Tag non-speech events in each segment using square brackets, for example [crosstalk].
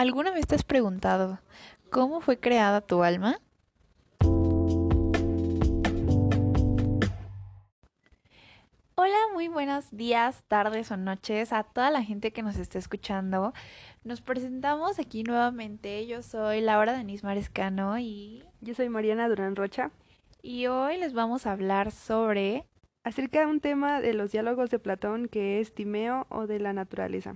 ¿Alguna vez te has preguntado cómo fue creada tu alma? Hola, muy buenos días, tardes o noches a toda la gente que nos está escuchando. Nos presentamos aquí nuevamente. Yo soy Laura Denise Marescano y yo soy Mariana Durán Rocha. Y hoy les vamos a hablar sobre acerca de un tema de los diálogos de Platón que es Timeo o de la naturaleza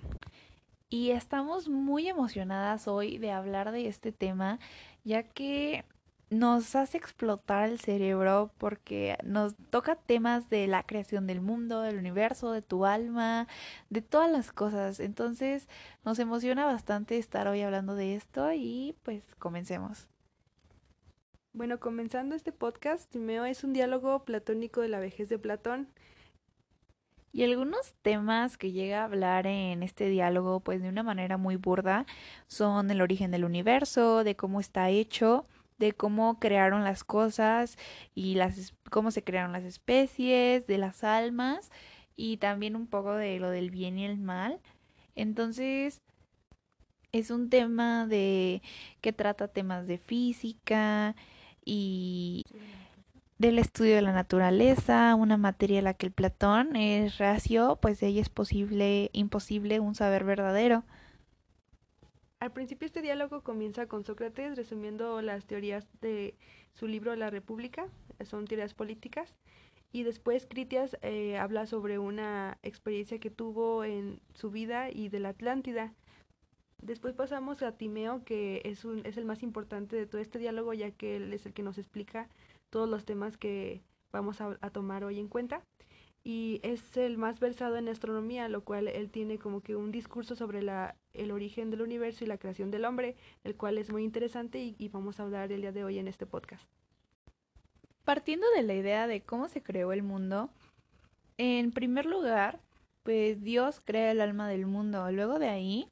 y estamos muy emocionadas hoy de hablar de este tema, ya que nos hace explotar el cerebro porque nos toca temas de la creación del mundo, del universo, de tu alma, de todas las cosas. Entonces nos emociona bastante estar hoy hablando de esto y pues comencemos. Bueno, comenzando este podcast, Timeo es un diálogo platónico de la vejez de Platón y algunos temas que llega a hablar en este diálogo, pues de una manera muy burda, son el origen del universo, de cómo está hecho, de cómo crearon las cosas y las cómo se crearon las especies, de las almas y también un poco de lo del bien y el mal. Entonces, es un tema de que trata temas de física y del estudio de la naturaleza, una materia en la que el Platón es reacio, pues de ella es posible, imposible un saber verdadero. Al principio este diálogo comienza con Sócrates resumiendo las teorías de su libro La República, son teorías políticas, y después Critias eh, habla sobre una experiencia que tuvo en su vida y de la Atlántida. Después pasamos a Timeo, que es, un, es el más importante de todo este diálogo, ya que él es el que nos explica todos los temas que vamos a, tomar hoy en cuenta. Y es el más versado en astronomía, lo cual él tiene como que un discurso sobre la, el origen del universo y la creación del hombre, el cual es muy interesante y, y, vamos a hablar el día de hoy en este podcast. Partiendo de la idea de cómo se creó el mundo, en primer lugar, pues Dios crea el alma del mundo, luego de ahí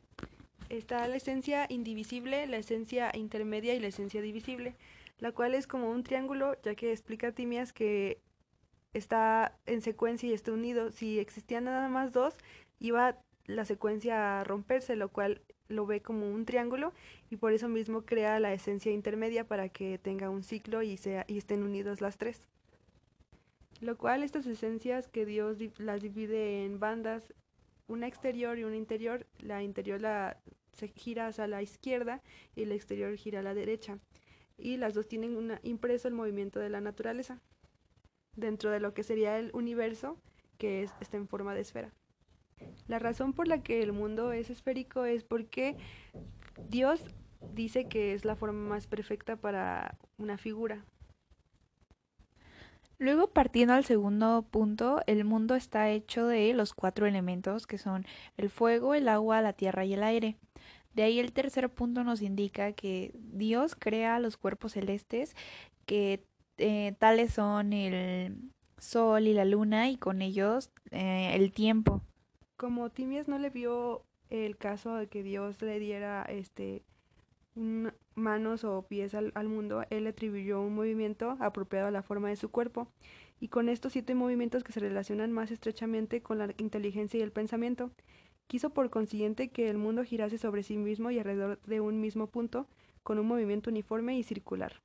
está la esencia indivisible, la esencia intermedia y la esencia divisible la cual es como un triángulo, ya que explica Timias que está en secuencia y está unido. Si existían nada más dos, iba la secuencia a romperse, lo cual lo ve como un triángulo y por eso mismo crea la esencia intermedia para que tenga un ciclo y, sea, y estén unidos las tres. Lo cual estas esencias que Dios las divide en bandas, una exterior y una interior, la interior la, se gira hacia la izquierda y la exterior gira a la derecha y las dos tienen una, impreso el movimiento de la naturaleza dentro de lo que sería el universo que es, está en forma de esfera. La razón por la que el mundo es esférico es porque Dios dice que es la forma más perfecta para una figura. Luego, partiendo al segundo punto, el mundo está hecho de los cuatro elementos que son el fuego, el agua, la tierra y el aire. De ahí el tercer punto nos indica que Dios crea los cuerpos celestes que eh, tales son el sol y la luna y con ellos eh, el tiempo. Como Timias no le vio el caso de que Dios le diera este manos o pies al, al, mundo, él atribuyó un movimiento apropiado a la forma de su cuerpo y con estos siete movimientos que se relacionan más estrechamente con la inteligencia y el pensamiento. Quiso por consiguiente que el mundo girase sobre sí mismo y alrededor de un mismo punto, con un movimiento uniforme y circular.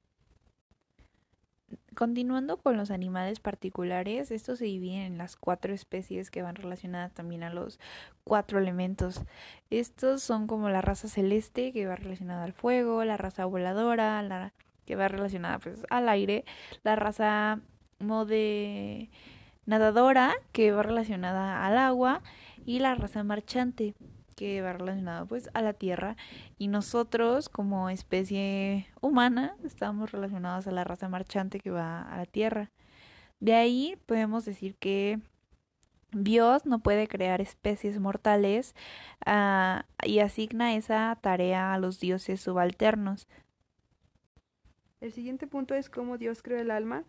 Continuando con los animales particulares, estos se dividen en las cuatro especies que van relacionadas también a los cuatro elementos. Estos son como la raza celeste que va relacionada al fuego, la raza voladora, la que va relacionada pues al aire, la raza mode nadadora que va relacionada al agua y la raza marchante que va relacionada pues a la tierra y nosotros como especie humana estamos relacionados a la raza marchante que va a la tierra. De ahí podemos decir que Dios no puede crear especies mortales uh, y asigna esa tarea a los dioses subalternos. El siguiente punto es cómo Dios creó el alma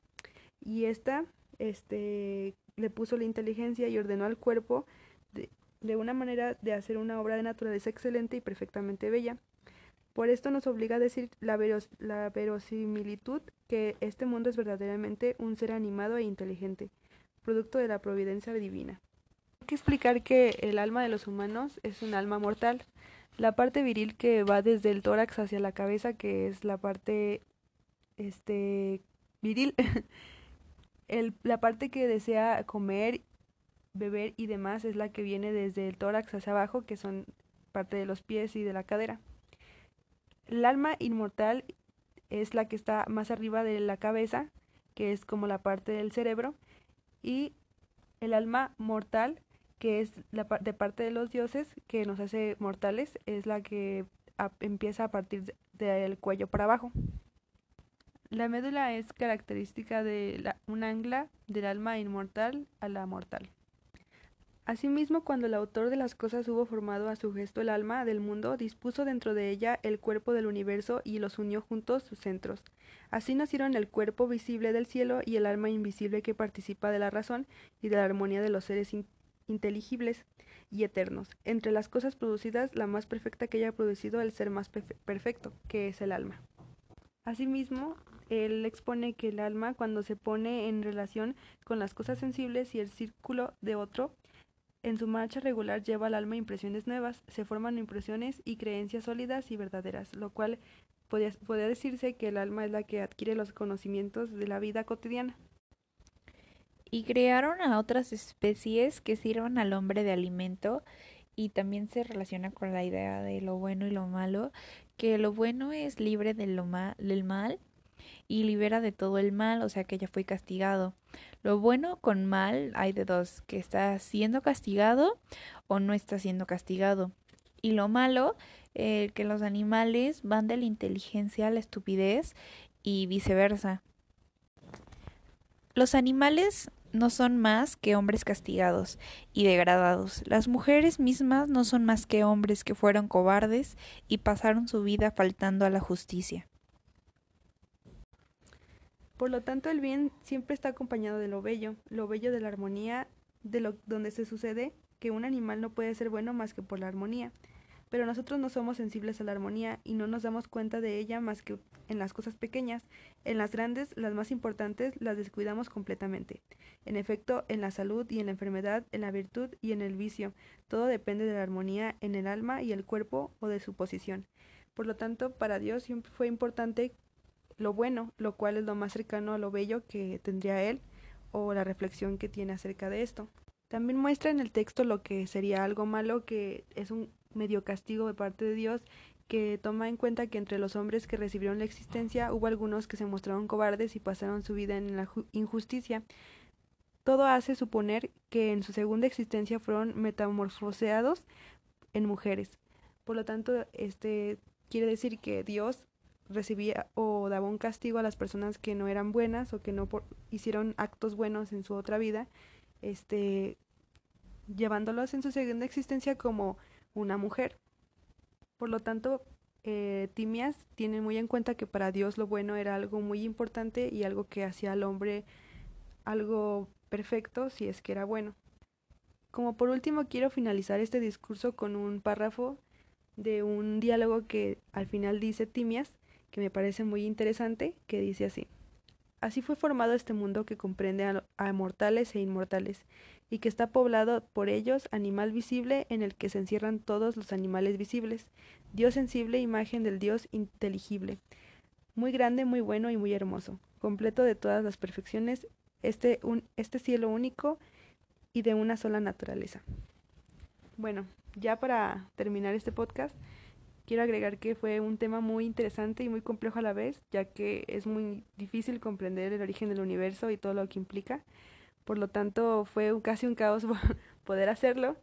y esta este, le puso la inteligencia y ordenó al cuerpo una manera de hacer una obra de naturaleza excelente y perfectamente bella. Por esto nos obliga a decir la, la verosimilitud que este mundo es verdaderamente un ser animado e inteligente, producto de la providencia divina. Hay que explicar que el alma de los humanos es un alma mortal, La parte viril que va desde el tórax hacia la cabeza, que es la parte este viril. [laughs] el, la parte que desea comer, beber y demás es la que viene desde el tórax hacia abajo, que son parte de los pies y de la cadera. El alma inmortal es la que está más arriba de la cabeza, que es como la parte del cerebro, y el alma mortal, que es la de parte de los dioses, que nos hace mortales, es la que empieza a partir del cuello para abajo. La médula es característica de un ancla del alma inmortal a la mortal. Asimismo, cuando el autor de las cosas hubo formado a su gesto el alma del mundo, dispuso dentro de ella el cuerpo del universo y los unió juntos sus centros. Así nacieron el cuerpo visible del cielo y el alma invisible que participa de la razón y de la armonía de los seres inteligibles y eternos. Entre las cosas producidas, la más perfecta que haya producido el ser más perfecto, que es el alma. Asimismo, él expone que el alma, cuando se pone en relación con las cosas sensibles y el círculo de otro, en su marcha regular lleva al alma impresiones nuevas, se forman impresiones y creencias sólidas y verdaderas, lo cual podría, decirse que el alma es la que adquiere los conocimientos de la vida cotidiana. Y crearon a otras especies que sirvan al hombre de alimento y también se relaciona con la idea de lo bueno y lo malo, que lo bueno es libre de lo del mal y libera de todo el mal, o sea que ya fue castigado. Lo bueno con mal hay de dos, que está siendo castigado o no está siendo castigado. Y lo malo, eh, que los animales van de la inteligencia a la estupidez y viceversa. Los animales no son más que hombres castigados y degradados. Las mujeres mismas no son más que hombres que fueron cobardes y pasaron su vida faltando a la justicia. Por lo tanto, el bien siempre está acompañado de lo bello, lo bello de la armonía, de lo donde se sucede que un animal no puede ser bueno más que por la armonía. Pero nosotros no somos sensibles a la armonía y no nos damos cuenta de ella más que en las cosas pequeñas. En las grandes, las más importantes, las descuidamos completamente. En efecto, en la salud y en la enfermedad, en la virtud y en el vicio, todo depende de la armonía en el alma y el cuerpo o de su posición. Por lo tanto, para Dios siempre fue importante lo bueno, lo cual es lo más cercano a lo bello que tendría él o la reflexión que tiene acerca de esto. También muestra en el texto lo que sería algo malo, que es un medio castigo de parte de Dios, que toma en cuenta que entre los hombres que recibieron la existencia hubo algunos que se mostraron cobardes y pasaron su vida en la injusticia. Todo hace suponer que en su segunda existencia fueron metamorfoseados en mujeres. Por lo tanto, este quiere decir que Dios recibía o daba un castigo a las personas que no eran buenas o que no hicieron actos buenos en su otra vida, este, llevándolos en su segunda existencia como una mujer. Por lo tanto, eh, Timias tiene muy en cuenta que para Dios lo bueno era algo muy importante y algo que hacía al hombre algo perfecto si es que era bueno. Como por último quiero finalizar este discurso con un párrafo de un diálogo que al final dice Timias, que me parece muy interesante, que dice así. Así fue formado este mundo que comprende a, mortales e inmortales, y que está poblado por ellos, animal visible en el que se encierran todos los animales visibles, Dios sensible, imagen del Dios inteligible, muy grande, muy bueno y muy hermoso, completo de todas las perfecciones, este, un, este cielo único y de una sola naturaleza. Bueno, ya para terminar este podcast, quiero agregar que fue un tema muy interesante y muy complejo a la vez, ya que es muy difícil comprender el origen del universo y todo lo que implica. Por lo tanto, fue casi un caos [laughs] poder hacerlo,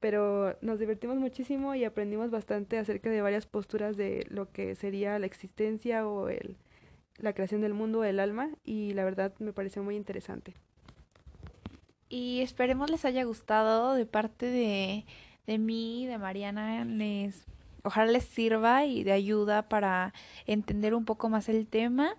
pero nos divertimos muchísimo y aprendimos bastante acerca de varias posturas de lo que sería la existencia o el, la creación del mundo, el alma, y la verdad me pareció muy interesante. Y esperemos les haya gustado de parte de, de mí, de Mariana, les ojalá les sirva y de ayuda para entender un poco más el tema.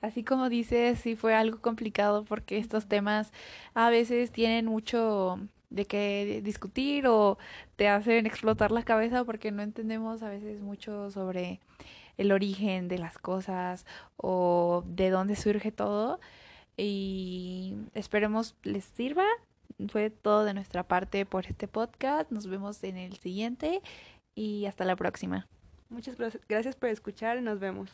Así como dices, sí fue algo complicado porque estos temas a veces tienen mucho de qué discutir o te hacen explotar la cabeza porque no entendemos a veces mucho sobre el origen de las cosas o de dónde surge todo. Y esperemos les sirva. Fue todo de nuestra parte por este podcast. Nos vemos en el siguiente y hasta la próxima. Muchas gracias por escuchar, nos vemos.